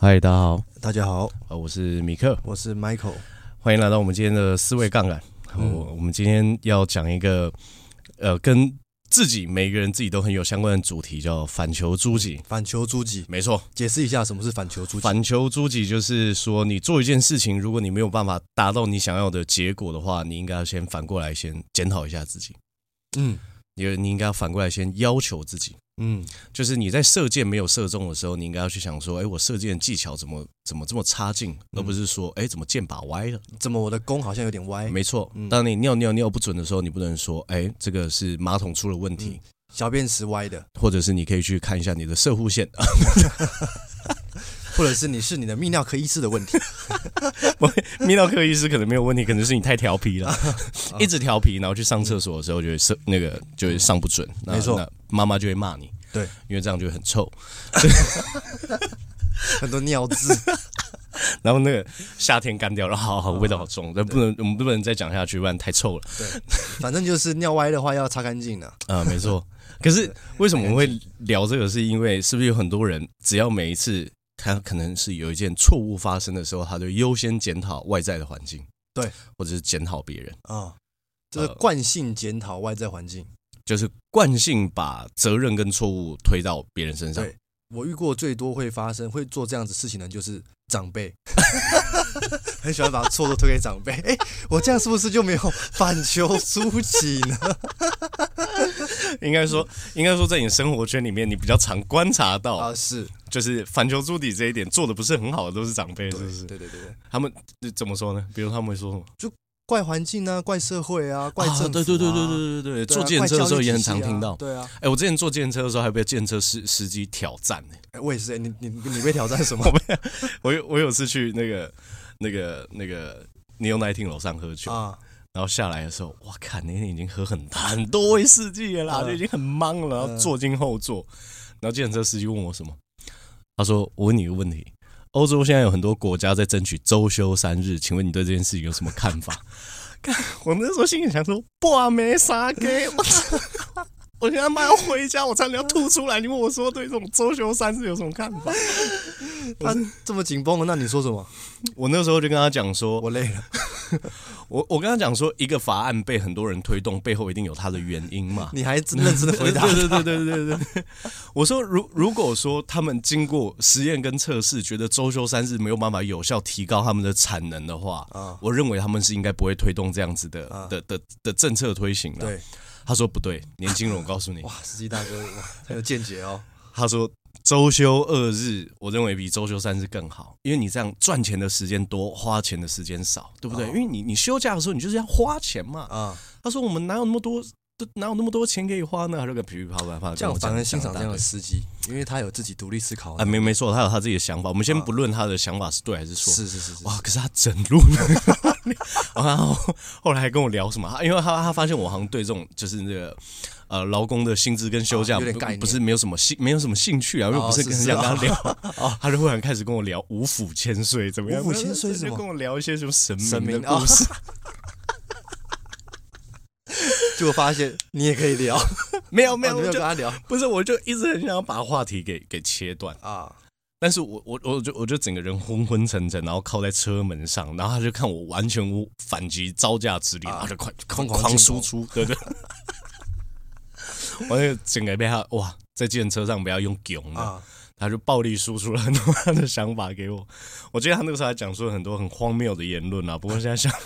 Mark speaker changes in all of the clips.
Speaker 1: 嗨，大家好，
Speaker 2: 大家好，
Speaker 1: 呃，我是米克，
Speaker 2: 我是 Michael，
Speaker 1: 欢迎来到我们今天的思维杠杆。嗯、我我们今天要讲一个，呃，跟自己每个人自己都很有相关的主题，叫反求诸己。
Speaker 2: 反求诸己，
Speaker 1: 没错。
Speaker 2: 解释一下什么是反求诸己。
Speaker 1: 反求诸己就是说，你做一件事情，如果你没有办法达到你想要的结果的话，你应该要先反过来先检讨一下自己。嗯，你你应该要反过来先要求自己。嗯，就是你在射箭没有射中的时候，你应该要去想说，哎，我射箭技巧怎么怎么这么差劲，而不是说，哎，怎么箭靶歪了？
Speaker 2: 怎么我的弓好像有点歪？
Speaker 1: 没错，当你尿尿尿不准的时候，你不能说，哎，这个是马桶出了问题，
Speaker 2: 小便池歪的，
Speaker 1: 或者是你可以去看一下你的射护腺。
Speaker 2: 或者是你是你的泌尿科医师的问题，
Speaker 1: 泌尿科医师可能没有问题，可能是你太调皮了，一直调皮，然后去上厕所的时候就会上那个就会上不准，没错，妈妈就会骂你，
Speaker 2: 对，
Speaker 1: 因为这样就会很臭，
Speaker 2: 很多尿渍，
Speaker 1: 然后那个夏天干掉了，好好味道好重，但不能我们不能再讲下去，不然太臭了。
Speaker 2: 对，反正就是尿歪的话要擦干净的。
Speaker 1: 啊，没错。可是为什么我们会聊这个？是因为是不是有很多人只要每一次。他可能是有一件错误发生的时候，他就优先检讨外在的环境，
Speaker 2: 对，
Speaker 1: 或者是检讨别人。啊，
Speaker 2: 这是惯性检讨外在环境，
Speaker 1: 就是惯性把责任跟错误推到别人身上。
Speaker 2: 对，我遇过最多会发生会做这样子事情的，就是长辈，很喜欢把错都推给长辈。哎，我这样是不是就没有反求诸己呢？
Speaker 1: 应该说，应该说，在你生活圈里面，你比较常观察到
Speaker 2: 啊，是
Speaker 1: 就是反求诸己这一点做的不是很好的，都是长辈，是不是？
Speaker 2: 对对对对，
Speaker 1: 他们怎么说呢？比如他们会说什么？
Speaker 2: 就怪环境啊，怪社会啊，怪政府啊。
Speaker 1: 对对对对对对对对，坐电车的时候也很常听到。
Speaker 2: 对啊，
Speaker 1: 哎，我之前坐计程车的时候还被计程车司司机挑战呢。
Speaker 2: 哎，我也是，你你你被挑战什么？
Speaker 1: 我有我有次去那个那个那个 Neo Nineteen 楼上喝酒啊。然后下来的时候，哇，看那天已经喝很很多威士忌了啦，就已经很懵了。然后坐进后座，然后计程车司机问我什么？他说：“我问你一个问题，欧洲现在有很多国家在争取周休三日，请问你对这件事情有什么看法？” 看，我那时候心里想说：“不，没啥给我。”我现在妈要回家，我差点要吐出来。你问我说对这种周休三日有什么看法？
Speaker 2: 他这么紧绷了，那你说什么？
Speaker 1: 我那时候就跟他讲说，
Speaker 2: 我累了。
Speaker 1: 我我跟他讲说，一个法案被很多人推动，背后一定有他的原因嘛。
Speaker 2: 你还真认真的回答？
Speaker 1: 对对对对对对对。我说，如如果说他们经过实验跟测试，觉得周休三日没有办法有效提高他们的产能的话，啊，我认为他们是应该不会推动这样子的的的的政策推行的。
Speaker 2: 对。
Speaker 1: 他说不对，年轻人，我告诉你，
Speaker 2: 哇，司机大哥，哇，很有见解哦。
Speaker 1: 他说周休二日，我认为比周休三日更好，因为你这样赚钱的时间多，花钱的时间少，对不对？哦、因为你你休假的时候，你就是要花钱嘛。啊、嗯，他说我们哪有那么多？都哪有那么多钱可以花呢？这个噼里啪啦啪啦，
Speaker 2: 这样反而欣赏这样的司机，因为他有自己独立思考。
Speaker 1: 啊，没没错，他有他自己的想法。我们先不论他的想法是对还是错。
Speaker 2: 是是是是。
Speaker 1: 哇，可是他整路呢，然后后来还跟我聊什么？因为他他发现我好像对这种就是那个呃劳工的薪资跟休假不是没有什么兴没有什么兴趣啊，又不是跟人家跟他聊，他就忽然开始跟我聊五府千岁怎么样？
Speaker 2: 五府千岁
Speaker 1: 就跟我聊一些什么神明的故事。
Speaker 2: 就发现你也可以聊，
Speaker 1: 没有没有，
Speaker 2: 没有跟他聊，
Speaker 1: 不是，我就一直很想要把话题给给切断。啊，但是我我我就我就整个人昏昏沉沉，然后靠在车门上，然后他就看我完全无反击招架之力，然后就快疯狂输出，对对，我就整个被他哇，在计程车上不要用囧了，他就暴力输出了很多他的想法给我，我记得他那个时候还讲出了很多很荒谬的言论啊，不过现在想。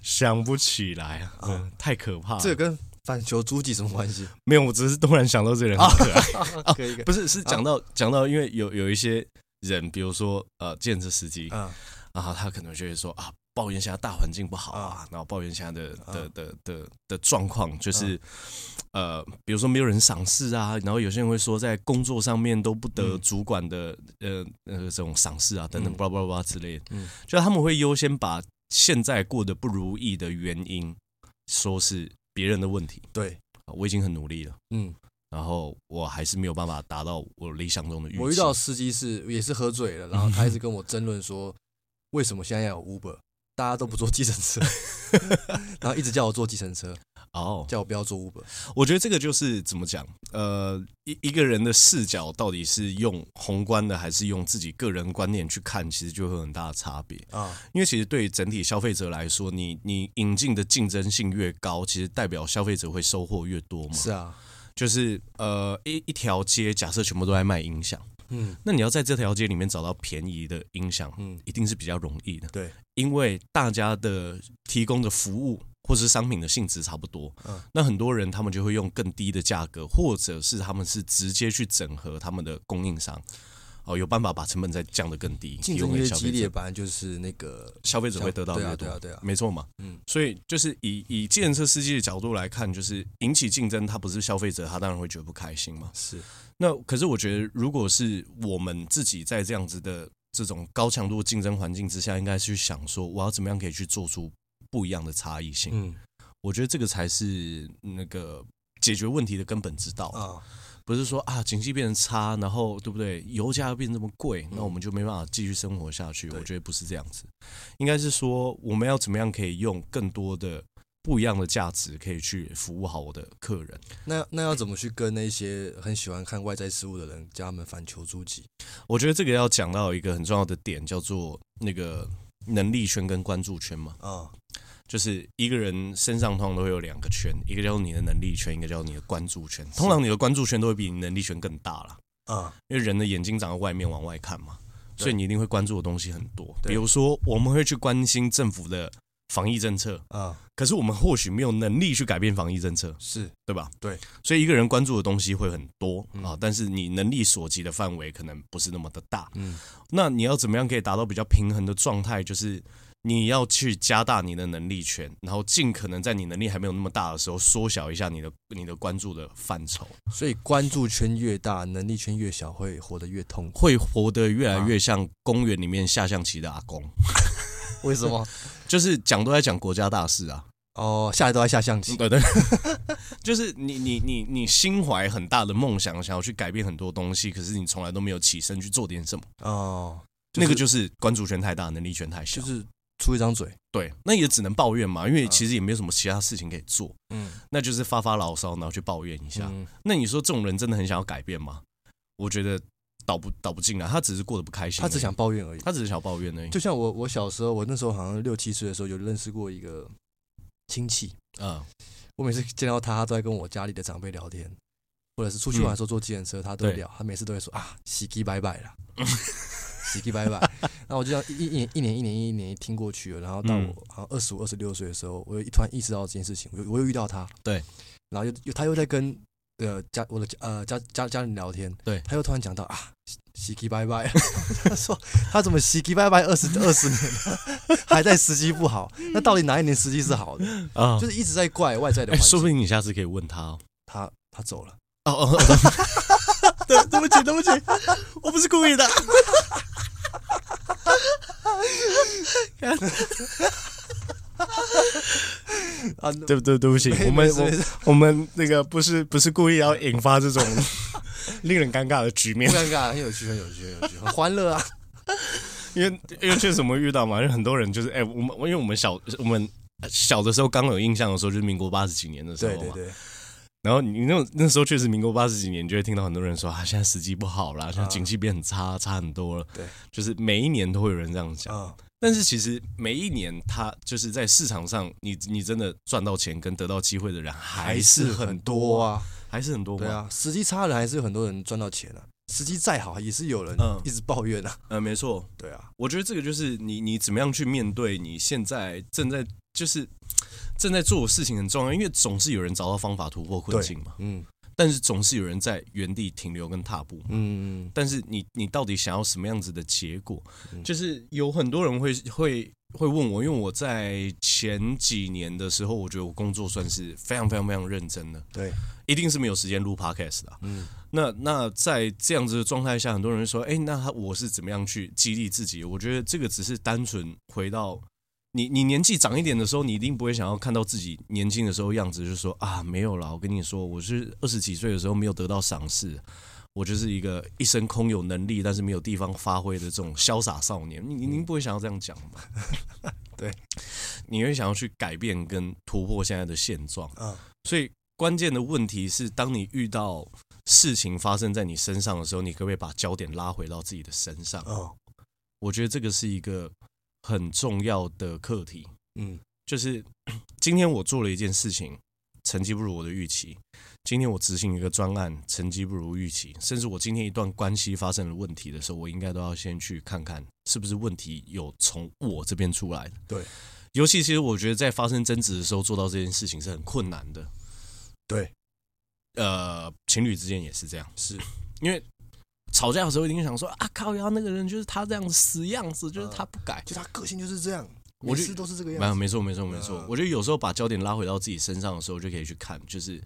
Speaker 1: 想不起来啊，嗯，太可怕了。
Speaker 2: 这跟反求诸己什么关系？
Speaker 1: 没有，我只是突然想到这个。人很 可爱。可以，不是，是讲到讲到，因为有有一些人，比如说呃，建设司机，啊，他可能就会说啊，抱怨现在大环境不好啊，然后抱怨现在的的的的的状况，就是呃，比如说没有人赏识啊，然后有些人会说在工作上面都不得主管的呃呃这种赏识啊等等，巴拉巴拉巴拉之类的，嗯，就他们会优先把。现在过得不如意的原因，说是别人的问题。
Speaker 2: 对，
Speaker 1: 我已经很努力了，嗯，然后我还是没有办法达到我理想中的预期。
Speaker 2: 我遇到司机是也是喝醉了，然后他一直跟我争论说，为什么现在要有 Uber，大家都不坐计程车，然后一直叫我坐计程车。
Speaker 1: 哦，
Speaker 2: 叫我不要做 Uber。
Speaker 1: 我觉得这个就是怎么讲？呃，一一个人的视角到底是用宏观的，还是用自己个人观念去看，其实就会有很大的差别啊。因为其实对于整体消费者来说，你你引进的竞争性越高，其实代表消费者会收获越多嘛。
Speaker 2: 是啊，
Speaker 1: 就是呃一一条街，假设全部都在卖音响。嗯，那你要在这条街里面找到便宜的音响，嗯，一定是比较容易的。
Speaker 2: 对，
Speaker 1: 因为大家的提供的服务或是商品的性质差不多。嗯，那很多人他们就会用更低的价格，或者是他们是直接去整合他们的供应商，哦，有办法把成本再降得更低。
Speaker 2: 竞争越激烈，本来就是那个
Speaker 1: 消费者会得到越多。
Speaker 2: 对啊，对啊，
Speaker 1: 没错嘛。嗯，所以就是以以计程车司机的角度来看，就是引起竞争，他不是消费者，他当然会觉得不开心嘛。
Speaker 2: 是。
Speaker 1: 那可是我觉得，如果是我们自己在这样子的这种高强度竞争环境之下，应该去想说，我要怎么样可以去做出不一样的差异性。嗯，我觉得这个才是那个解决问题的根本之道啊，不是说啊，经济变得差，然后对不对？油价又变这么贵，那我们就没办法继续生活下去。我觉得不是这样子，应该是说我们要怎么样可以用更多的。不一样的价值可以去服务好我的客人。
Speaker 2: 那那要怎么去跟那些很喜欢看外在事物的人叫他们反求诸己？
Speaker 1: 我觉得这个要讲到一个很重要的点，叫做那个能力圈跟关注圈嘛。啊、哦，就是一个人身上通常都会有两个圈，一个叫做你的能力圈，一个叫做你的关注圈。通常你的关注圈都会比你能力圈更大啦。啊、哦，因为人的眼睛长在外面往外看嘛，所以你一定会关注的东西很多。比如说，我们会去关心政府的。防疫政策啊，可是我们或许没有能力去改变防疫政策，
Speaker 2: 是
Speaker 1: 对吧？
Speaker 2: 对，
Speaker 1: 所以一个人关注的东西会很多啊，但是你能力所及的范围可能不是那么的大。嗯，那你要怎么样可以达到比较平衡的状态？就是你要去加大你的能力圈，然后尽可能在你能力还没有那么大的时候，缩小一下你的你的关注的范畴。
Speaker 2: 所以关注圈越大，能力圈越小，会活得越痛苦，
Speaker 1: 会活得越来越像公园里面下象棋的阿公。
Speaker 2: 为什么？
Speaker 1: 就是讲都在讲国家大事啊！
Speaker 2: 哦，下来都在下象棋。
Speaker 1: 对对，就是你你你你心怀很大的梦想，想要去改变很多东西，可是你从来都没有起身去做点什么。哦，那个就是关注圈太大，能力圈太小，
Speaker 2: 就是出一张嘴。
Speaker 1: 对，那也只能抱怨嘛，因为其实也没有什么其他事情可以做。嗯，那就是发发牢骚，然后去抱怨一下。那你说这种人真的很想要改变吗？我觉得。倒不倒不进来，他只是过得不开心，
Speaker 2: 他只想抱怨而已。
Speaker 1: 他只是想抱怨而已。
Speaker 2: 就像我，我小时候，我那时候好像六七岁的时候，有认识过一个亲戚。嗯，我每次见到他，他都在跟我家里的长辈聊天，或者是出去玩的时候坐计程车，他都会聊。他每次都会说啊，喜气拜拜了，喜气拜拜。然后我就这样一一年一年一年一年听过去了，然后到我好像二十五、二十六岁的时候，我又突然意识到这件事情，我又我又遇到他。
Speaker 1: 对，
Speaker 2: 然后又又他又在跟。呃，家我的呃家家家人聊天，
Speaker 1: 对，
Speaker 2: 他又突然讲到啊，喜基拜拜，他说他怎么喜基拜拜二十二十年了，还在时机不好，那到底哪一年时机是好的啊？就是一直在怪外在的。哎，
Speaker 1: 说不定你下次可以问他哦，
Speaker 2: 他他走了。
Speaker 1: 哦哦，对，对不起对不起，我不是故意的。啊，对不对？对不起，我们我我们那个不是不是故意要引发这种 令人尴尬的局面，
Speaker 2: 不尴尬，很有趣，很有趣，很有趣，很欢乐啊！
Speaker 1: 因为因为确实我们遇到嘛，因为很多人就是哎，我们因为我们小我们小的时候刚有印象的时候，就是民国八十几年的时候嘛。对对对。然后你那那时候确实民国八十几年，你就会听到很多人说啊，现在时机不好了，现在景气变很差，差很多了。对，就是每一年都会有人这样讲。但是其实每一年，他就是在市场上，你你真的赚到钱跟得到机会的人还是很多啊，还是很多。
Speaker 2: 对啊，时机差的还是有很多人赚到钱啊。时机再好，也是有人一直抱怨啊。
Speaker 1: 嗯，没错，
Speaker 2: 对啊。
Speaker 1: 我觉得这个就是你你怎么样去面对你现在正在就是正在做的事情很重要，因为总是有人找到方法突破困境嘛。嗯。但是总是有人在原地停留跟踏步，嗯，但是你你到底想要什么样子的结果？就是有很多人会会会问我，因为我在前几年的时候，我觉得我工作算是非常非常非常认真的，
Speaker 2: 对，
Speaker 1: 一定是没有时间录 podcast 的，嗯，那那在这样子的状态下，很多人说，哎，那我是怎么样去激励自己？我觉得这个只是单纯回到。你你年纪长一点的时候，你一定不会想要看到自己年轻的时候样子，就是说啊，没有啦。我跟你说，我是二十几岁的时候没有得到赏识，我就是一个一身空有能力，但是没有地方发挥的这种潇洒少年。你你您不会想要这样讲吗？
Speaker 2: 对，
Speaker 1: 你会想要去改变跟突破现在的现状。嗯，所以关键的问题是，当你遇到事情发生在你身上的时候，你可不可以把焦点拉回到自己的身上？哦，我觉得这个是一个很重要的课题。嗯，就是 今天我做了一件事情，成绩不如我的预期。今天我执行一个专案，成绩不如预期，甚至我今天一段关系发生了问题的时候，我应该都要先去看看是不是问题有从我这边出来的。
Speaker 2: 对，
Speaker 1: 尤其其实我觉得在发生争执的时候做到这件事情是很困难的。
Speaker 2: 对，
Speaker 1: 呃，情侣之间也是这样，
Speaker 2: 是
Speaker 1: 因为吵架的时候一定想说啊，靠呀，那个人就是他这样死样子，就是他不改，
Speaker 2: 就他个性就是这样，我每次都是这个样子。
Speaker 1: 没错，没错，没错。我觉得有时候把焦点拉回到自己身上的时候，就可以去看，就是。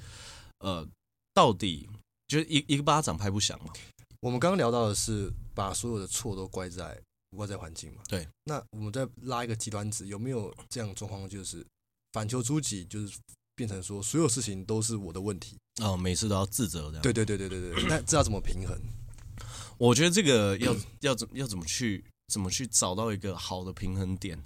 Speaker 1: 呃，到底就是一一个巴掌拍不响嘛？
Speaker 2: 我们刚刚聊到的是把所有的错都怪在外在环境嘛？
Speaker 1: 对。
Speaker 2: 那我们再拉一个极端值，有没有这样的状况？就是反求诸己，就是变成说所有事情都是我的问题
Speaker 1: 哦，每次都要自责这样。
Speaker 2: 对对对对对对。那这要怎么平衡？
Speaker 1: 我觉得这个要要怎要怎么去怎么去找到一个好的平衡点？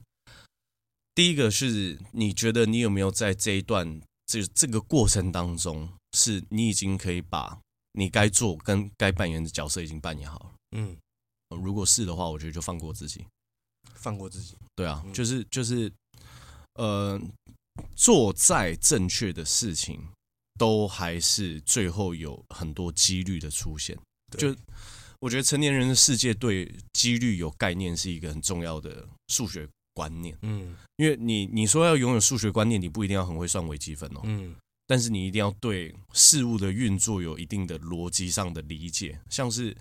Speaker 1: 第一个是你觉得你有没有在这一段这这个过程当中？是你已经可以把你该做跟该扮演的角色已经扮演好了。嗯，如果是的话，我觉得就放过自己，
Speaker 2: 放过自己。
Speaker 1: 对啊，就是就是，呃，做再正确的事情，都还是最后有很多几率的出现。就我觉得成年人的世界对几率有概念是一个很重要的数学观念。嗯，因为你你说要拥有数学观念，你不一定要很会算微积分哦。嗯。但是你一定要对事物的运作有一定的逻辑上的理解，像是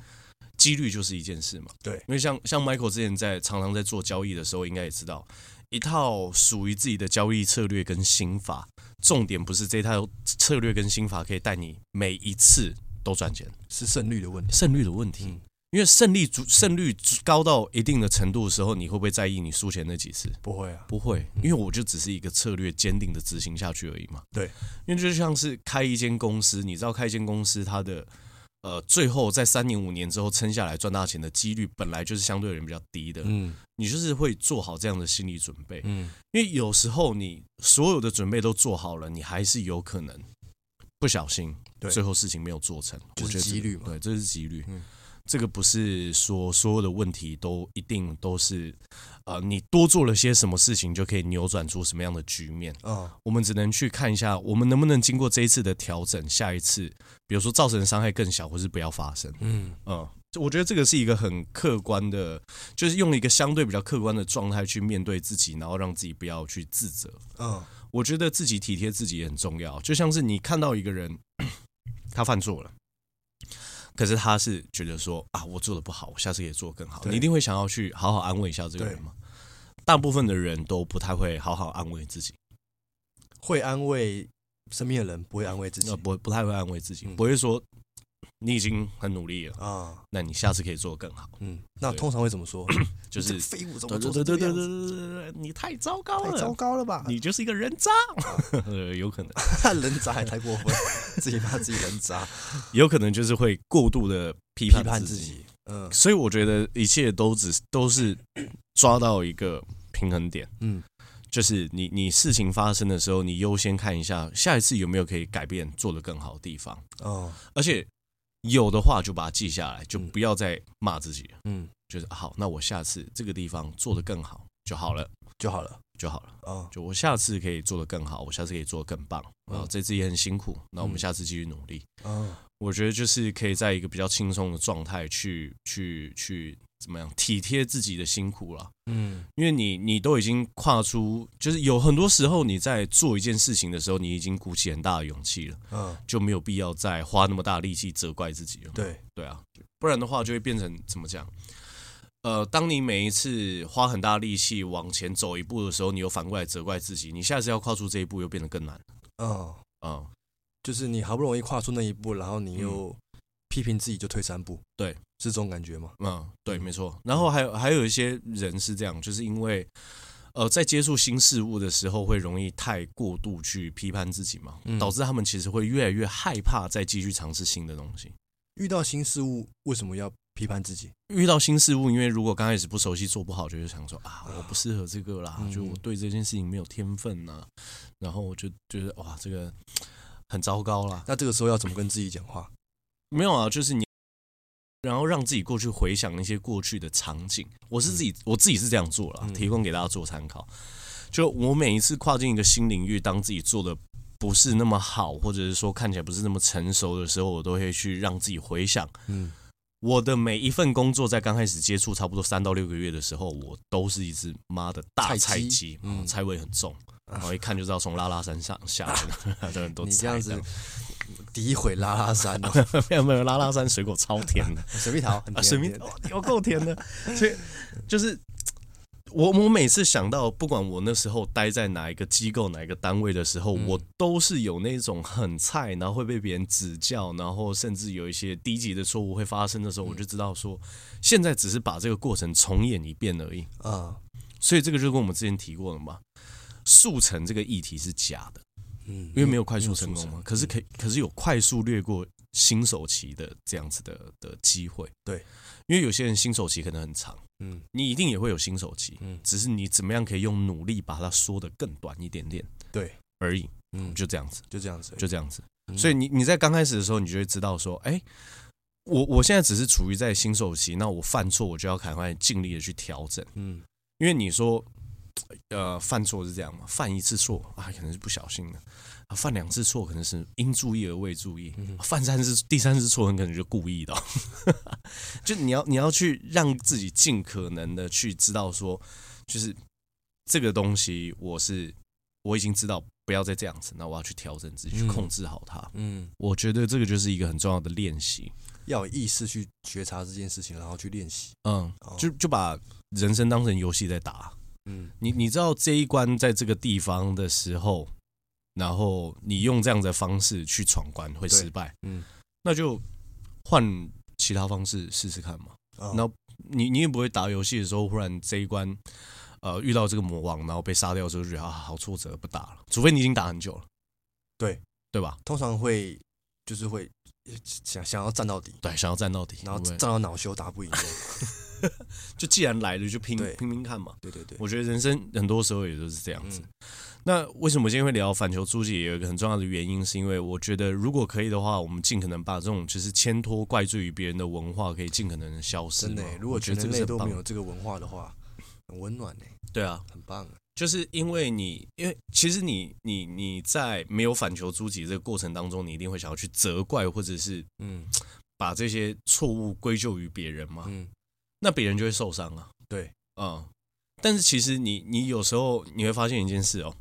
Speaker 1: 几率就是一件事嘛。
Speaker 2: 对，
Speaker 1: 因为像像 Michael 之前在常常在做交易的时候，应该也知道一套属于自己的交易策略跟心法。重点不是这套策略跟心法可以带你每一次都赚钱，
Speaker 2: 是胜率的问题，
Speaker 1: 胜率的问题。嗯因为胜利足胜率高到一定的程度的时候，你会不会在意你输钱那几次？
Speaker 2: 不会啊，
Speaker 1: 不会，因为我就只是一个策略坚定的执行下去而已嘛。
Speaker 2: 对，
Speaker 1: 因为就像是开一间公司，你知道开一间公司，它的呃最后在三年五年之后撑下来赚大钱的几率，本来就是相对而言比较低的。嗯，你就是会做好这样的心理准备。嗯，因为有时候你所有的准备都做好了，你还是有可能不小心，对，最后事情没有做成，
Speaker 2: 就是几率嘛。
Speaker 1: 对，这是几率。嗯。这个不是说所有的问题都一定都是，呃，你多做了些什么事情就可以扭转出什么样的局面。嗯，我们只能去看一下，我们能不能经过这一次的调整，下一次，比如说造成的伤害更小，或是不要发生。嗯嗯，我觉得这个是一个很客观的，就是用一个相对比较客观的状态去面对自己，然后让自己不要去自责。嗯，我觉得自己体贴自己也很重要，就像是你看到一个人，他犯错了。可是他是觉得说啊，我做的不好，我下次可以做更好。你一定会想要去好好安慰一下这个人吗？大部分的人都不太会好好安慰自己，
Speaker 2: 会安慰身边的人，不会安慰自己，
Speaker 1: 不不太会安慰自己，不会说。你已经很努力了啊，那你下次可以做得更好。
Speaker 2: 嗯，那通常会怎么说？
Speaker 1: 就是
Speaker 2: 废物，
Speaker 1: 对对对对对对，你太糟糕了，
Speaker 2: 太糟糕了吧？
Speaker 1: 你就是一个人渣，有可
Speaker 2: 能，人渣还太过分，自己骂自己人渣，
Speaker 1: 有可能就是会过度的批判自己。嗯，所以我觉得一切都只都是 抓到一个平衡点。嗯，就是你你事情发生的时候，你优先看一下下一次有没有可以改变、做得更好的地方。哦，而且。有的话就把它记下来，就不要再骂自己。嗯，就是好，那我下次这个地方做得更好就好了，
Speaker 2: 就好了，
Speaker 1: 就好了。哦，就我下次可以做得更好，我下次可以做得更棒。啊，这次也很辛苦，那我们下次继续努力。嗯，我觉得就是可以在一个比较轻松的状态去去去。怎么样体贴自己的辛苦了？嗯，因为你你都已经跨出，就是有很多时候你在做一件事情的时候，你已经鼓起很大的勇气了，嗯，就没有必要再花那么大力气责怪自己了。
Speaker 2: 对
Speaker 1: 对啊，不然的话就会变成怎么讲？呃，当你每一次花很大力气往前走一步的时候，你又反过来责怪自己，你下次要跨出这一步又变得更难。嗯
Speaker 2: 嗯，就是你好不容易跨出那一步，然后你又。嗯批评自己就退三步，
Speaker 1: 对，
Speaker 2: 是这种感觉吗？
Speaker 1: 嗯，对，没错。然后还有还有一些人是这样，就是因为呃，在接触新事物的时候，会容易太过度去批判自己嘛，导致他们其实会越来越害怕再继续尝试新的东西。
Speaker 2: 遇到新事物，为什么要批判自己。
Speaker 1: 遇到新事物，因为如果刚开始不熟悉，做不好，就会想说啊，我不适合这个啦，嗯、就我对这件事情没有天分呐、啊，然后我就觉得哇，这个很糟糕啦。
Speaker 2: 那这个时候要怎么跟自己讲话？
Speaker 1: 没有啊，就是你，然后让自己过去回想那些过去的场景。我是自己，嗯、我自己是这样做了，提供给大家做参考。就我每一次跨进一个新领域，当自己做的不是那么好，或者是说看起来不是那么成熟的时候，我都会去让自己回想。嗯，我的每一份工作在刚开始接触差不多三到六个月的时候，我都是一只妈的大菜鸡，嗯，菜味很重，然后一看就知道从拉拉山上下来的，很多。
Speaker 2: 你这样子诋毁拉拉山哦？
Speaker 1: 没有没有，拉拉山水果超甜的，
Speaker 2: 水蜜桃啊，
Speaker 1: 水蜜桃有够甜的，所以就是。我我每次想到，不管我那时候待在哪一个机构、哪一个单位的时候，嗯、我都是有那种很菜，然后会被别人指教，然后甚至有一些低级的错误会发生的时候，我就知道说，现在只是把这个过程重演一遍而已啊。所以这个就跟我们之前提过了嘛，速成这个议题是假的，嗯，因为没有快速成功嘛。可是可可是有快速略过新手期的这样子的的机会，
Speaker 2: 对，
Speaker 1: 因为有些人新手期可能很长。嗯，你一定也会有新手期，嗯，只是你怎么样可以用努力把它缩得更短一点点，
Speaker 2: 对，
Speaker 1: 而已，嗯，就这样子，
Speaker 2: 就这样子，
Speaker 1: 就这样子。所以你你在刚开始的时候，你就会知道说，哎，我我现在只是处于在新手期，那我犯错，我就要赶快尽力的去调整，嗯，因为你说，呃，犯错是这样嘛，犯一次错啊，可能是不小心的。犯两次错可能是因注意而未注意，犯三次第三次错很可能就故意的，就你要你要去让自己尽可能的去知道说，就是这个东西我是我已经知道不要再这样子，那我要去调整自己去控制好它。嗯，我觉得这个就是一个很重要的练习，
Speaker 2: 要有意识去觉察这件事情，然后去练习。
Speaker 1: 嗯，就就把人生当成游戏在打。嗯，你你知道这一关在这个地方的时候。然后你用这样的方式去闯关会失败，嗯，那就换其他方式试试看嘛。然后你你也不会打游戏的时候忽然这一关，呃，遇到这个魔王，然后被杀掉之后就觉得啊好挫折，不打了。除非你已经打很久了，
Speaker 2: 对
Speaker 1: 对吧？
Speaker 2: 通常会就是会想想要战到底，
Speaker 1: 对，想要战到底，
Speaker 2: 然后战到恼羞打不赢。
Speaker 1: 就既然来了，就拼拼拼看嘛。
Speaker 2: 对对对，
Speaker 1: 我觉得人生很多时候也都是这样子。那为什么今天会聊反求诸己？也有一个很重要的原因，是因为我觉得如果可以的话，我们尽可能把这种就是牵拖怪罪于别人的文化，可以尽可能的消失。
Speaker 2: 真的，如果全人类都没有这个文化的话，很温暖呢。
Speaker 1: 对啊，
Speaker 2: 很棒。
Speaker 1: 就是因为你，因为其实你你你在没有反求诸己这个过程当中，你一定会想要去责怪，或者是嗯，把这些错误归咎于别人嘛。嗯。那别人就会受伤啊，
Speaker 2: 对，
Speaker 1: 嗯，但是其实你你有时候你会发现一件事哦，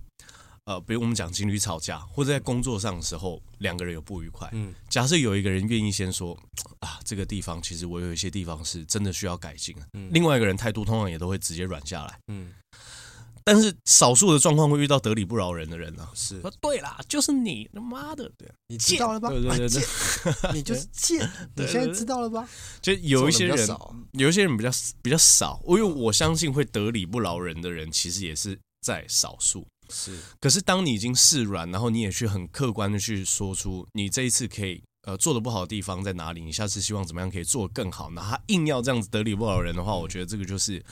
Speaker 1: 呃，比如我们讲情侣吵架，或者在工作上的时候两个人有不愉快，嗯，假设有一个人愿意先说啊，这个地方其实我有一些地方是真的需要改进，嗯，另外一个人态度通常也都会直接软下来，嗯。但是少数的状况会遇到得理不饶人的人呢？是。说对啦，就是你他妈的，对，
Speaker 2: 你知道了吧？对对对对，你就是贱，你现在知道了吧？
Speaker 1: 就有一些人，有一些人比较比较少，因为我相信会得理不饶人的人，其实也是在少数。是，可是当你已经示软，然后你也去很客观的去说出你这一次可以呃做的不好的地方在哪里，你下次希望怎么样可以做得更好，那他硬要这样子得理不饶人的话，我觉得这个就是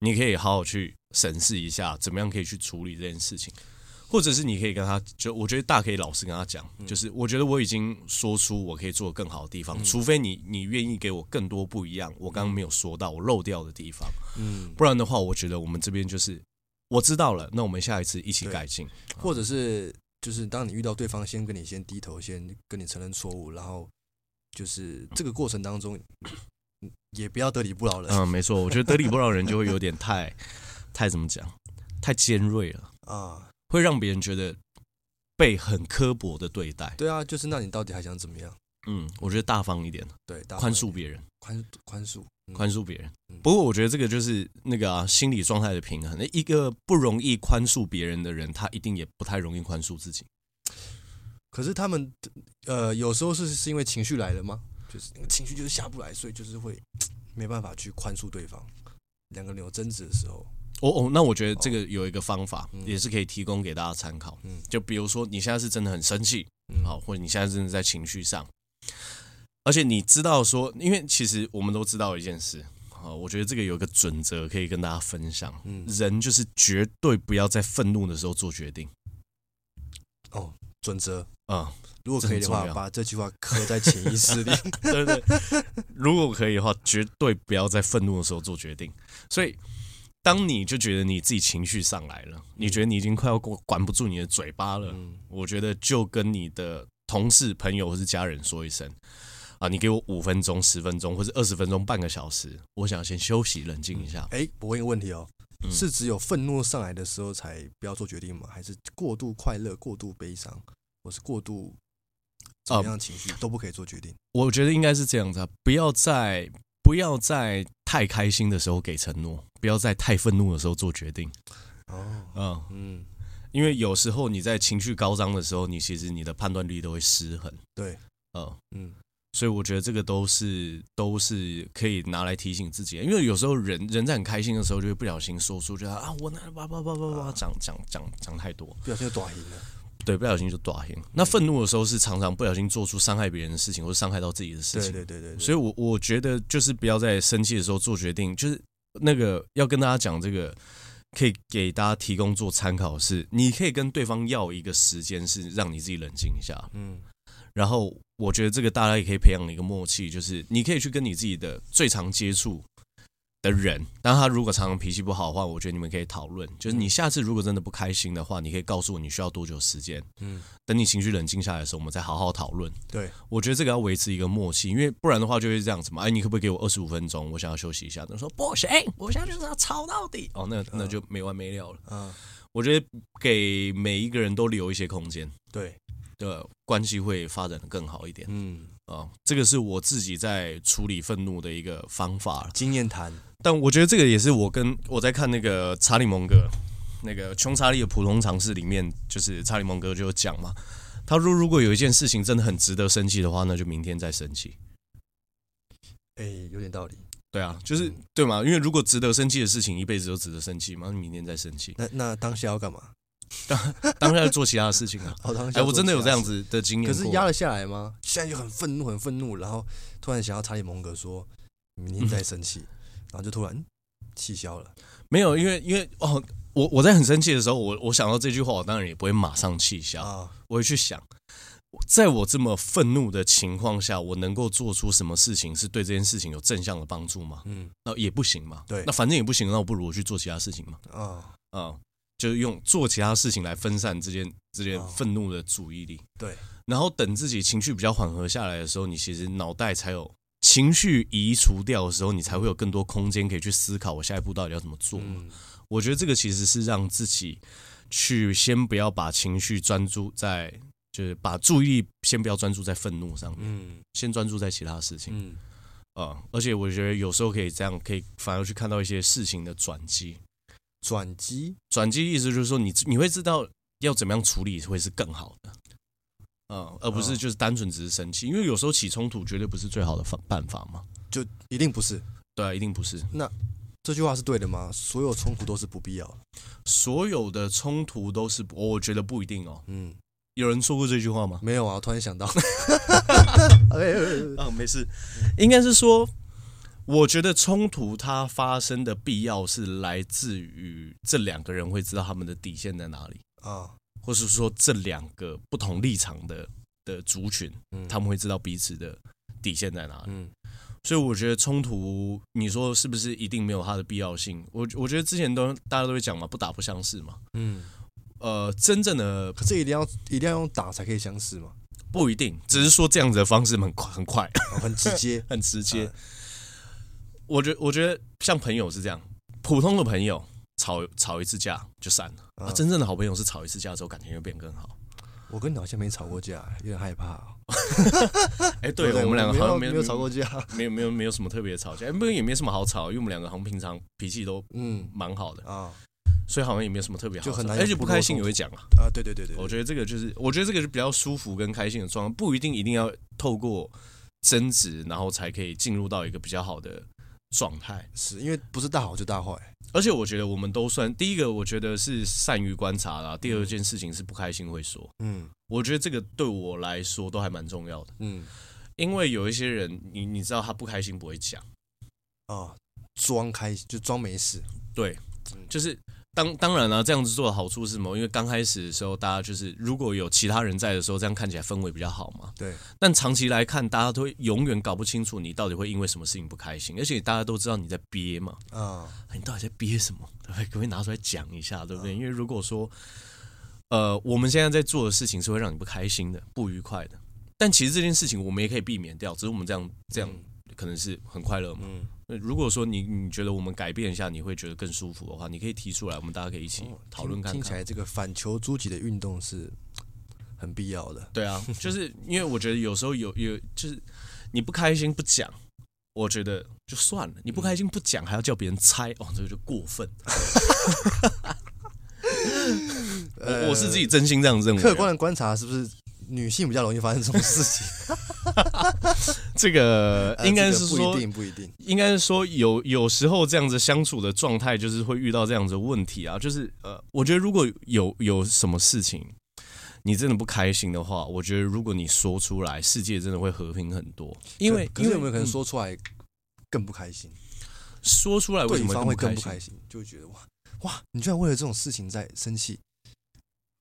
Speaker 1: 你可以好好去。审视一下，怎么样可以去处理这件事情，或者是你可以跟他，就我觉得大可以老实跟他讲，就是我觉得我已经说出我可以做的更好的地方，除非你你愿意给我更多不一样，我刚刚没有说到我漏掉的地方，嗯，不然的话，我觉得我们这边就是我知道了，那我们下一次一起改进，
Speaker 2: 或者是就是当你遇到对方先跟你先低头，先跟你承认错误，然后就是这个过程当中也不要得理不饶人，
Speaker 1: 嗯，没错，我觉得得理不饶人就会有点太。太怎么讲？太尖锐了啊，会让别人觉得被很刻薄的对待。
Speaker 2: 对啊，就是那你到底还想怎么样？
Speaker 1: 嗯，我觉得大方一点，
Speaker 2: 对，
Speaker 1: 宽恕别人，
Speaker 2: 宽宽恕，
Speaker 1: 宽恕别人。不过我觉得这个就是那个啊，心理状态的平衡。那一个不容易宽恕别人的人，他一定也不太容易宽恕自己。
Speaker 2: 可是他们呃，有时候是是因为情绪来了吗？就是那个情绪就是下不来，所以就是会没办法去宽恕对方。两个人有争执的时候。
Speaker 1: 哦哦，那我觉得这个有一个方法，也是可以提供给大家参考。嗯，就比如说你现在是真的很生气，好，或者你现在真的在情绪上，而且你知道说，因为其实我们都知道一件事好，我觉得这个有一个准则可以跟大家分享。嗯，人就是绝对不要在愤怒的时候做决定。
Speaker 2: 哦，准则啊。嗯如果可以的话，把这句话刻在潜意识里。
Speaker 1: 对对，如果可以的话，绝对不要在愤怒的时候做决定。所以，当你就觉得你自己情绪上来了，你觉得你已经快要管不住你的嘴巴了，我觉得就跟你的同事、朋友或是家人说一声啊，你给我五分钟、十分钟或者二十分钟、半个小时，我想先休息、冷静一下。
Speaker 2: 哎，我问一个问题哦，是只有愤怒上来的时候才不要做决定吗？还是过度快乐、过度悲伤，或是过度？怎么样的情绪都不可以做决定。
Speaker 1: 我觉得应该是这样子啊，不要在不要在太开心的时候给承诺，不要在太愤怒的时候做决定。哦，嗯嗯，因为有时候你在情绪高涨的时候，你其实你的判断力都会失衡。
Speaker 2: 对，嗯嗯，
Speaker 1: 所以我觉得这个都是都是可以拿来提醒自己，因为有时候人人在很开心的时候，就会不小心说出，觉得啊，我那叭叭叭叭叭讲讲讲讲太多，
Speaker 2: 不小心就短赢了。
Speaker 1: 对，不小心就打赢。那愤怒的时候是常常不小心做出伤害别人的事情，或者伤害到自己的事情。
Speaker 2: 对对对对。
Speaker 1: 所以我我觉得就是不要在生气的时候做决定。就是那个要跟大家讲这个，可以给大家提供做参考是，你可以跟对方要一个时间，是让你自己冷静一下。嗯。然后我觉得这个大家也可以培养一个默契，就是你可以去跟你自己的最常接触的人，但他如果常常脾气不好的话，我觉得你们可以讨论。就是你下次如果真的不开心的话，你可以告诉我你需要多久时间。嗯，等你情绪冷静下来的时候，我们再好好讨论。
Speaker 2: 对，
Speaker 1: 我觉得这个要维持一个默契，因为不然的话就会这样子嘛。哎，你可不可以给我二十五分钟？我想要休息一下。他说不行，我现在就是要吵到底。哦，那那就没完没了了。嗯，我觉得给每一个人都留一些空间，
Speaker 2: 对
Speaker 1: 的关系会发展的更好一点。嗯啊，这个是我自己在处理愤怒的一个方法，
Speaker 2: 经验谈。
Speaker 1: 但我觉得这个也是我跟我在看那个查理蒙格那个穷查理的普通常识里面，就是查理蒙格就有讲嘛，他说如果有一件事情真的很值得生气的话，那就明天再生气。
Speaker 2: 哎，有点道理。
Speaker 1: 对啊，就是对嘛，因为如果值得生气的事情，一辈子都值得生气嘛，明天再生气。
Speaker 2: 那那当下要干嘛？
Speaker 1: 当当下要做其他的事情啊。哎，我真的有这样子的经验。
Speaker 2: 可是压了下来吗？现在就很愤怒，很愤怒，然后突然想要查理蒙格说，明天再生气。嗯然后就突然气消了，
Speaker 1: 没有，因为因为哦，我我在很生气的时候，我我想到这句话，我当然也不会马上气消，啊、我会去想，在我这么愤怒的情况下，我能够做出什么事情是对这件事情有正向的帮助吗？嗯，那也不行嘛，
Speaker 2: 对，
Speaker 1: 那反正也不行，那我不如我去做其他事情嘛，啊。啊，就是用做其他事情来分散这件这件愤怒的注意力，
Speaker 2: 对，
Speaker 1: 然后等自己情绪比较缓和下来的时候，你其实脑袋才有。情绪移除掉的时候，你才会有更多空间可以去思考我下一步到底要怎么做。嗯，我觉得这个其实是让自己去先不要把情绪专注在，就是把注意力先不要专注在愤怒上面，嗯，先专注在其他事情，嗯，啊，而且我觉得有时候可以这样，可以反而去看到一些事情的转机。
Speaker 2: 转机，
Speaker 1: 转机意思就是说你你会知道要怎么样处理会是更好的。嗯，而不是就是单纯只是生气，因为有时候起冲突绝对不是最好的方办法嘛，
Speaker 2: 就一定不是，
Speaker 1: 对啊，一定不是。
Speaker 2: 那这句话是对的吗？所有冲突都是不必要的，
Speaker 1: 所有的冲突都是，我觉得不一定哦。嗯，有人说过这句话吗？
Speaker 2: 没有啊，我突然想到。
Speaker 1: 啊，没事，应该是说，我觉得冲突它发生的必要是来自于这两个人会知道他们的底线在哪里啊。或是说这两个不同立场的的族群，嗯，他们会知道彼此的底线在哪里。嗯，所以我觉得冲突，你说是不是一定没有它的必要性？我我觉得之前都大家都会讲嘛，不打不相识嘛。嗯，呃，真正的
Speaker 2: 可是一定要一定要用打才可以相识吗？
Speaker 1: 不一定，只是说这样子的方式很快很快，
Speaker 2: 哦，很直接，
Speaker 1: 很直接。我觉我觉得像朋友是这样，普通的朋友。吵吵一次架就散了啊！真正的好朋友是吵一次架之后感情就变更好。
Speaker 2: 我跟你好像没吵过架，有点害怕。
Speaker 1: 哎，对我们两个好像没
Speaker 2: 有吵过架，
Speaker 1: 没有没有没有什么特别的吵架，不过也没什么好吵，因为我们两个好像平常脾气都嗯蛮好的啊，所以好像也没有什么特别好，就很难，而且不开心也会讲啊
Speaker 2: 啊！对对对对，
Speaker 1: 我觉得这个就是，我觉得这个是比较舒服跟开心的状态，不一定一定要透过争执，然后才可以进入到一个比较好的状态，
Speaker 2: 是因为不是大好就大坏。
Speaker 1: 而且我觉得我们都算第一个，我觉得是善于观察啦。第二件事情是不开心会说，嗯，我觉得这个对我来说都还蛮重要的，嗯，因为有一些人，你你知道他不开心不会讲，
Speaker 2: 哦，装开心就装没事，
Speaker 1: 对，就是。当当然了，这样子做的好处是什么？因为刚开始的时候，大家就是如果有其他人在的时候，这样看起来氛围比较好嘛。
Speaker 2: 对。但
Speaker 1: 长期来看，大家都会永远搞不清楚你到底会因为什么事情不开心，而且大家都知道你在憋嘛。啊。你到底在憋什么？对不对？可不可以拿出来讲一下？对不对？因为如果说，呃，我们现在在做的事情是会让你不开心的、不愉快的，但其实这件事情我们也可以避免掉，只是我们这样这样可能是很快乐嘛。嗯。如果说你你觉得我们改变一下，你会觉得更舒服的话，你可以提出来，我们大家可以一起讨论看看。
Speaker 2: 听起来这个反求诸己的运动是很必要的。
Speaker 1: 对啊，就是因为我觉得有时候有有就是你不开心不讲，我觉得就算了。你不开心不讲，还要叫别人猜，哦，这个就过分。我我是自己真心这样认为。
Speaker 2: 客观的观察是不是？女性比较容易发生这种事情，
Speaker 1: 这个应该是说
Speaker 2: 不一定，不一定，
Speaker 1: 应该是说有有时候这样子相处的状态，就是会遇到这样子的问题啊。就是呃，我觉得如果有有什么事情你真的不开心的话，我觉得如果你说出来，世界真的会和平很多。因为
Speaker 2: 因为有没有可能说出来更不开心？
Speaker 1: 说出来为什么
Speaker 2: 会更不开心？就会觉得哇哇，你居然为了这种事情在生气。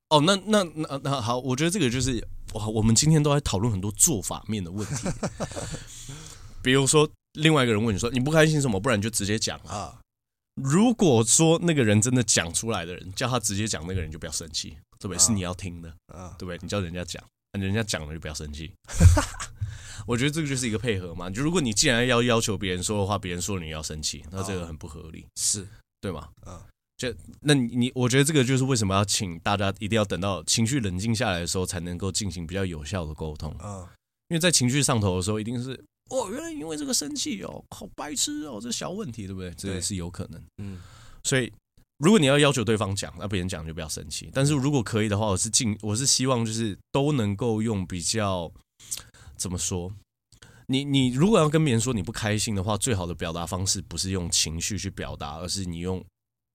Speaker 1: 哦，那那那那好，我觉得这个就是哇，我们今天都在讨论很多做法面的问题。比如说，另外一个人问你说你不开心什么，不然你就直接讲啊。如果说那个人真的讲出来的人，叫他直接讲，那个人就不要生气，对不对？是你要听的，啊，对不对？你叫人家讲，人家讲了就不要生气。我觉得这个就是一个配合嘛。就如果你既然要要求别人说的话，别人说你要生气，那这个很不合理，
Speaker 2: 是对吗？啊。
Speaker 1: 就那你你，我觉得这个就是为什么要请大家一定要等到情绪冷静下来的时候，才能够进行比较有效的沟通啊。因为在情绪上头的时候，一定是哦，原来因为这个生气哦，好白痴哦，这小问题对不对？这也是有可能。嗯，所以如果你要要求对方讲，那别人讲就不要生气。但是如果可以的话，我是尽我是希望就是都能够用比较怎么说？你你如果要跟别人说你不开心的话，最好的表达方式不是用情绪去表达，而是你用。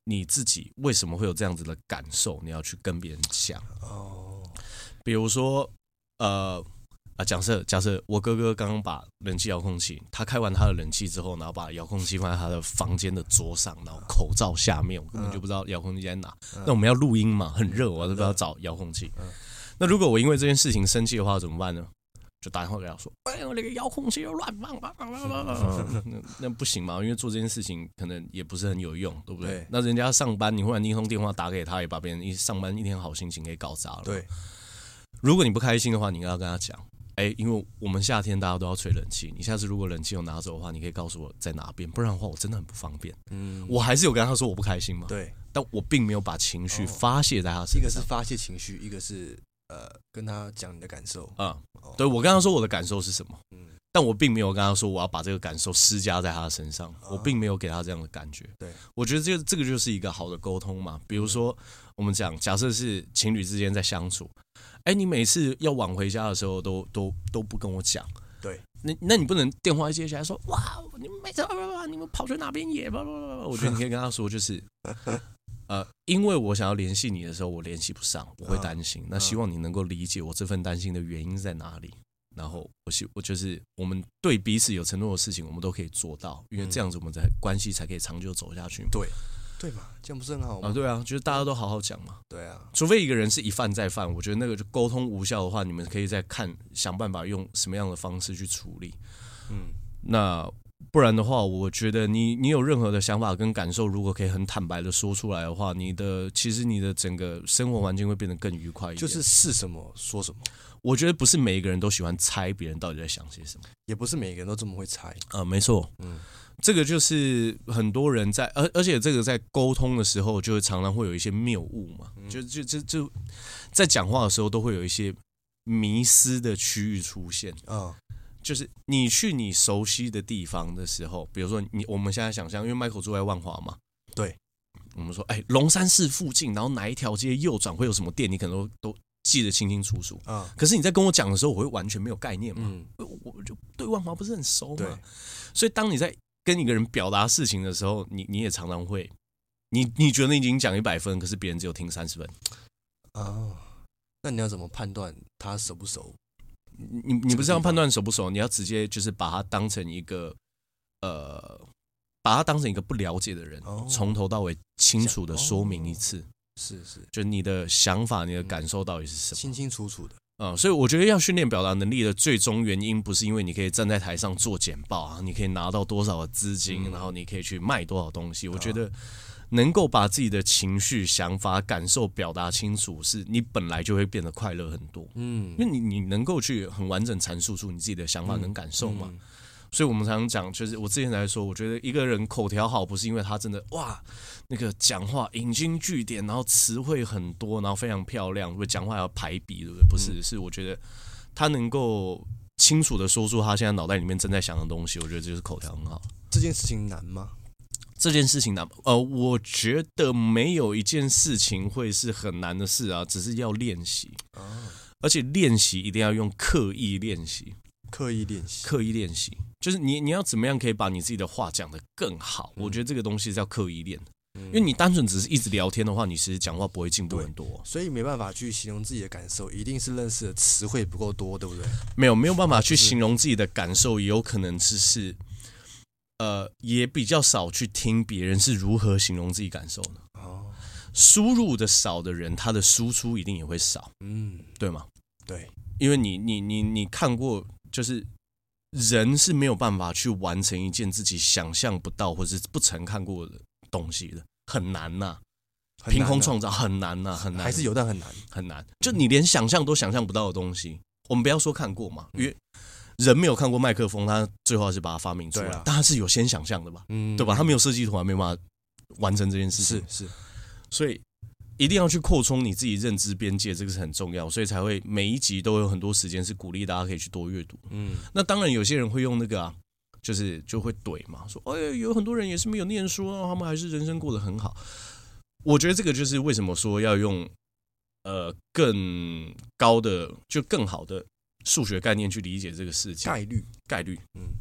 Speaker 1: 你自己为什么会有这样子的感受？你要去跟别人讲哦。比如说，呃啊，假设假设我哥哥刚刚把冷气遥控器，他开完他的冷气之后，然后把遥控器放在他的房间的桌上，然后口罩下面，我根本就不知道遥控器在哪。那我们要录音嘛，很热，我都不知道找遥控器。那如果我因为这件事情生气的话，怎么办呢？就打电话给他说：“哎，我那个遥控器又乱放，那那不行嘛？因为做这件事情可能也不是很有用，对不对？对，那人家上班，你忽然一通电话打给他，也把别人一上班一天好心情给搞砸了。对，如果你不开心的话，你应该要跟他讲：哎，因为我们夏天大家都要吹冷气，你下次如果冷气有拿走的话，你可以告诉我在哪边，不然的话我真的很不方便。嗯，我还是有跟他说我不开心嘛。对，但我并没有把情绪发泄在他身上。一个
Speaker 2: 是发泄情绪，一个是。”呃，跟他讲你的感受啊，
Speaker 1: 嗯、对，我跟他说我的感受是什么，嗯，但我并没有跟他说我要把这个感受施加在他的身上，我并没有给他这样的感觉。对，我觉得这个这个就是一个好的沟通嘛。比如说，我们讲，假设是情侣之间在相处，哎，你每次要晚回家的时候都都都不跟我讲，
Speaker 2: 对，
Speaker 1: 那那你不能电话一接起来说，哇，你们每次你们跑去哪边野吧？我觉得你可以跟他说，就是。呃，因为我想要联系你的时候，我联系不上，我会担心。那希望你能够理解我这份担心的原因在哪里。然后我希我就是我们对彼此有承诺的事情，我们都可以做到，因为这样子我们才关系才可以长久走下去。
Speaker 2: 对，对嘛，这样不是很好吗？
Speaker 1: 啊，对啊，就是大家都好好讲嘛。
Speaker 2: 对啊，
Speaker 1: 除非一个人是一犯再犯，我觉得那个就沟通无效的话，你们可以再看想办法用什么样的方式去处理。嗯，那。不然的话，我觉得你你有任何的想法跟感受，如果可以很坦白的说出来的话，你的其实你的整个生活环境会变得更愉快一点。
Speaker 2: 就是是什么说什么。
Speaker 1: 我觉得不是每一个人都喜欢猜别人到底在想些什么，
Speaker 2: 也不是每个人都这么会猜
Speaker 1: 啊。没错，嗯，这个就是很多人在，而而且这个在沟通的时候，就常常会有一些谬误嘛，就就就就在讲话的时候都会有一些迷失的区域出现啊。就是你去你熟悉的地方的时候，比如说你我们现在想象，因为 Michael 住在万华嘛，
Speaker 2: 对，
Speaker 1: 我们说，哎，龙山寺附近，然后哪一条街右转会有什么店，你可能都都记得清清楚楚啊。可是你在跟我讲的时候，我会完全没有概念嘛，嗯，我就对万华不是很熟嘛。所以当你在跟一个人表达事情的时候，你你也常常会，你你觉得你已经讲一百分，可是别人只有听三十分。
Speaker 2: 哦，那你要怎么判断他熟不熟？
Speaker 1: 你你不是要判断熟不熟，你要直接就是把它当成一个呃，把它当成一个不了解的人，从、哦、头到尾清楚的说明一次。哦、
Speaker 2: 是是，
Speaker 1: 就你的想法、你的感受到底是什么？
Speaker 2: 清清楚楚的。
Speaker 1: 嗯，所以我觉得要训练表达能力的最终原因，不是因为你可以站在台上做简报啊，你可以拿到多少的资金，然后你可以去卖多少东西。我觉得。能够把自己的情绪、想法、感受表达清楚，是你本来就会变得快乐很多。嗯，因为你你能够去很完整阐述出你自己的想法跟感受嘛。嗯嗯、所以我们常常讲，就是我之前来说，我觉得一个人口条好，不是因为他真的哇那个讲话引经据典，然后词汇很多，然后非常漂亮，会讲话要排比，对不对？不是，是我觉得他能够清楚的说出他现在脑袋里面正在想的东西，我觉得这就是口条很好。
Speaker 2: 这件事情难吗？
Speaker 1: 这件事情难，呃，我觉得没有一件事情会是很难的事啊，只是要练习，而且练习一定要用刻意练习，
Speaker 2: 刻意练习，
Speaker 1: 刻意练习，就是你你要怎么样可以把你自己的话讲得更好？我觉得这个东西是要刻意练的，因为你单纯只是一直聊天的话，你其实讲话不会进步很多，
Speaker 2: 所以没办法去形容自己的感受，一定是认识的词汇不够多，对不对？
Speaker 1: 没有没有办法去形容自己的感受，也有可能只是。呃，也比较少去听别人是如何形容自己感受的。哦，输入的少的人，他的输出一定也会少。嗯，对吗？
Speaker 2: 对，
Speaker 1: 因为你你你你看过，就是人是没有办法去完成一件自己想象不到或者是不曾看过的东西的，很难呐、啊。凭空创造很难呐、啊，很难，
Speaker 2: 还是有但很难，
Speaker 1: 很难。就你连想象都想象不到的东西，我们不要说看过嘛，因为。人没有看过麦克风，他最后还是把它发明出来，但他是有先想象的吧，嗯，对吧？他没有设计图，还没办法完成这件事情，
Speaker 2: 是是，
Speaker 1: 所以一定要去扩充你自己认知边界，这个是很重要，所以才会每一集都有很多时间是鼓励大家可以去多阅读，嗯，那当然有些人会用那个啊，就是就会怼嘛，说哎，有很多人也是没有念书啊，他们还是人生过得很好。我觉得这个就是为什么说要用呃更高的就更好的。数学概念去理解这个事情，
Speaker 2: 概率，
Speaker 1: 概率，嗯，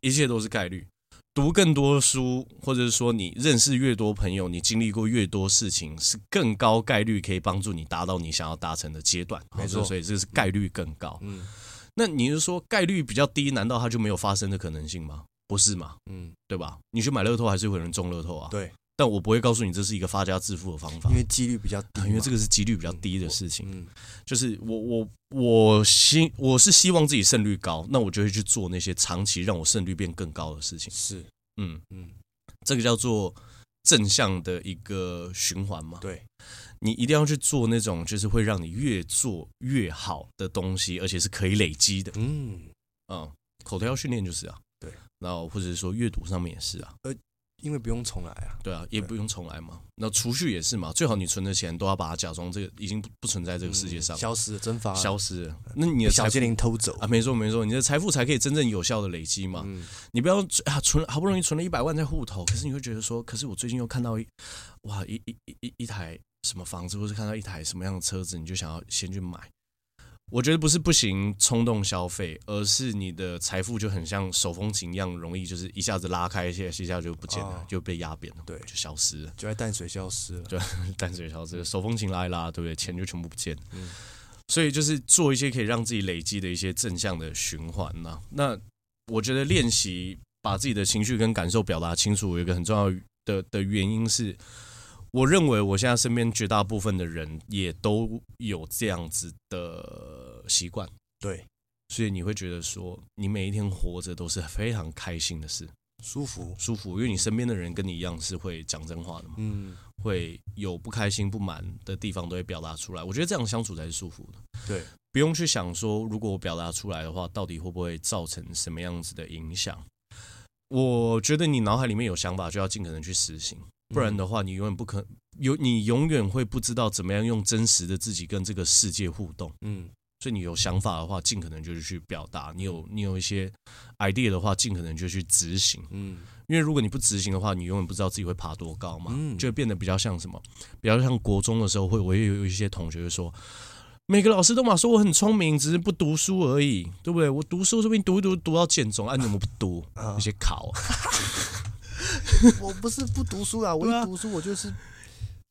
Speaker 1: 一切都是概率。读更多书，或者是说你认识越多朋友，你经历过越多事情，是更高概率可以帮助你达到你想要达成的阶段。没错，所以这是概率更高。嗯，那你是说概率比较低，难道它就没有发生的可能性吗？不是嘛？嗯，对吧？你去买乐透，还是会有人中乐透啊？
Speaker 2: 对。
Speaker 1: 但我不会告诉你这是一个发家致富的方法，
Speaker 2: 因为几率比较低，
Speaker 1: 因为这个是几率比较低的事情。嗯，就是我我我希我是希望自己胜率高，那我就会去做那些长期让我胜率变更高的事情。
Speaker 2: 是，
Speaker 1: 嗯嗯，这个叫做正向的一个循环嘛。
Speaker 2: 对，
Speaker 1: 你一定要去做那种就是会让你越做越好的东西，而且是可以累积的。嗯嗯，口条训练就是啊，
Speaker 2: 对，
Speaker 1: 然后或者是说阅读上面也是啊。
Speaker 2: 因为不用重来啊，
Speaker 1: 对啊，也不用重来嘛。那储蓄也是嘛，最好你存的钱都要把它假装这个已经不不存在这个世界上，
Speaker 2: 消失了，蒸发了，
Speaker 1: 消失了。那你的
Speaker 2: 小精灵偷走
Speaker 1: 啊？没错没错，你的财富才可以真正有效的累积嘛。你不要啊，存好不容易存了一百万在户头，可是你会觉得说，可是我最近又看到一哇一一一一一台什么房子，或是看到一台什么样的车子，你就想要先去买。我觉得不是不行冲动消费，而是你的财富就很像手风琴一样，容易就是一下子拉开一些，一下就不见了，就被压扁了，
Speaker 2: 对，
Speaker 1: 就消失了，
Speaker 2: 就在淡水消失了，
Speaker 1: 对，淡水消失了，手风琴拉一拉，对不对？钱就全部不见。嗯，所以就是做一些可以让自己累积的一些正向的循环呐。那我觉得练习把自己的情绪跟感受表达清楚，有一个很重要的的原因是。我认为我现在身边绝大部分的人也都有这样子的习惯，
Speaker 2: 对，
Speaker 1: 所以你会觉得说，你每一天活着都是非常开心的事，
Speaker 2: 舒服。
Speaker 1: 舒服，因为你身边的人跟你一样是会讲真话的嘛，嗯，会有不开心不满的地方都会表达出来，我觉得这样相处才是舒服的，
Speaker 2: 对，
Speaker 1: 不用去想说，如果我表达出来的话，到底会不会造成什么样子的影响？我觉得你脑海里面有想法，就要尽可能去实行。不然的话，你永远不可有，你永远会不知道怎么样用真实的自己跟这个世界互动。嗯，所以你有想法的话，尽可能就是去表达；你有你有一些 idea 的话，尽可能就去执行。嗯，因为如果你不执行的话，你永远不知道自己会爬多高嘛。嗯，就会变得比较像什么？比较像国中的时候，会我也有一些同学就说，每个老师都嘛说我很聪明，只是不读书而已，对不对？我读书说不定读一读读到建中，啊，你怎么不读那些考？
Speaker 2: 我不是不读书啊，我一读书我就是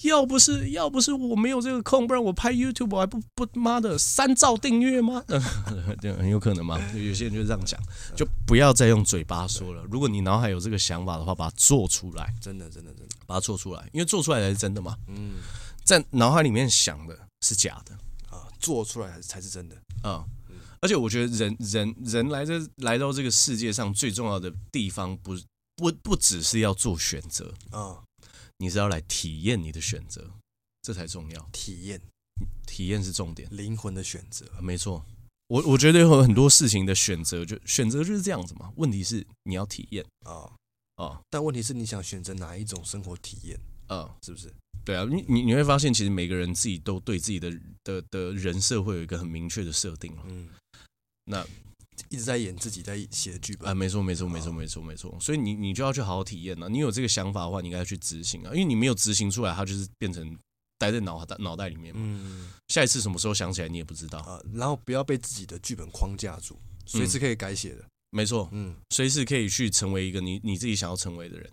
Speaker 1: 要不是要不是我没有这个空，不然我拍 YouTube 我还不不妈的三兆订阅吗？对，很有可能嘛。有些人就这样讲，就不要再用嘴巴说了。如果你脑海有这个想法的话，把它做出来。
Speaker 2: 真的，真的，真的，
Speaker 1: 把它做出来，因为做出来才是真的嘛。嗯，在脑海里面想的是假的
Speaker 2: 啊，做出来才是真的啊。
Speaker 1: 而且我觉得人人人来这来到这个世界上最重要的地方不，不不不只是要做选择啊。你是要来体验你的选择，这才重要。
Speaker 2: 体验，
Speaker 1: 体验是重点。
Speaker 2: 灵魂的选择，
Speaker 1: 没错。我我觉得有很多事情的选择，就选择就是这样子嘛。问题是你要体验啊
Speaker 2: 啊！但问题是你想选择哪一种生活体验啊？是不是？
Speaker 1: 对啊，你你你会发现，其实每个人自己都对自己的的的人设会有一个很明确的设定。嗯，那。
Speaker 2: 一直在演自己在写的剧本
Speaker 1: 啊，没错没错没错没错没错，所以你你就要去好好体验了。你有这个想法的话，你应该要去执行啊，因为你没有执行出来，它就是变成待在脑袋脑袋里面嘛。嗯，下一次什么时候想起来你也不知道啊。
Speaker 2: 然后不要被自己的剧本框架住，随时可以改写的。
Speaker 1: 没错，嗯，随时可以去成为一个你你自己想要成为的人。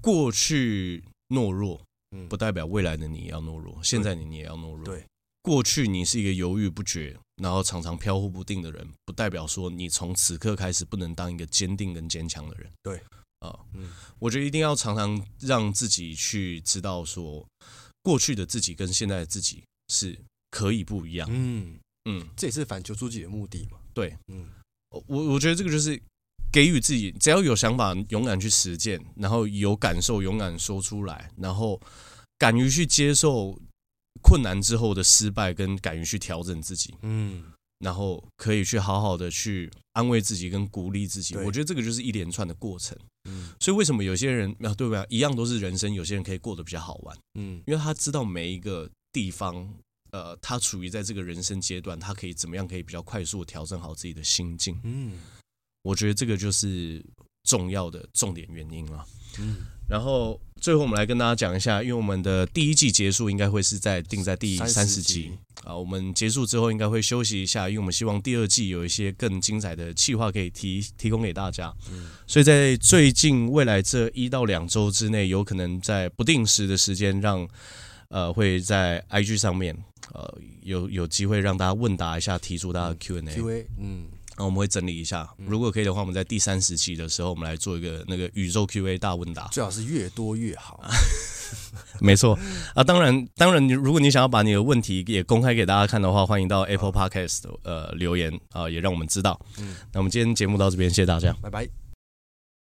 Speaker 1: 过去懦弱，不代表未来的你也要懦弱，现在你你也要懦弱。对。过去你是一个犹豫不决，然后常常飘忽不定的人，不代表说你从此刻开始不能当一个坚定跟坚强的人。
Speaker 2: 对，
Speaker 1: 啊、呃，嗯，我觉得一定要常常让自己去知道说，过去的自己跟现在的自己是可以不一样。嗯
Speaker 2: 嗯，这也是反求诸己的目的嘛。
Speaker 1: 对，嗯，我我觉得这个就是给予自己，只要有想法，勇敢去实践，然后有感受，勇敢说出来，然后敢于去接受。困难之后的失败，跟敢于去调整自己，嗯，然后可以去好好的去安慰自己跟鼓励自己。我觉得这个就是一连串的过程，嗯。所以为什么有些人啊，对不对？一样都是人生，有些人可以过得比较好玩，嗯，因为他知道每一个地方，呃，他处于在这个人生阶段，他可以怎么样可以比较快速调整好自己的心境，嗯。我觉得这个就是重要的重点原因了，嗯。然后最后我们来跟大家讲一下，因为我们的第一季结束应该会是在定在第三十集啊，我们结束之后应该会休息一下，因为我们希望第二季有一些更精彩的企划可以提提供给大家。所以在最近未来这一到两周之内，有可能在不定时的时间让呃会在 IG 上面呃有有机会让大家问答一下，提出大家。Q&A，嗯。那我们会整理一下，如果可以的话，我们在第三十期的时候，我们来做一个那个宇宙 Q&A 大问答，
Speaker 2: 最好是越多越好。
Speaker 1: 没错啊，当然，当然，你如果你想要把你的问题也公开给大家看的话，欢迎到 Apple Podcast 呃留言啊，也让我们知道。嗯，那我们今天节目到这边，谢谢大家，
Speaker 2: 拜拜。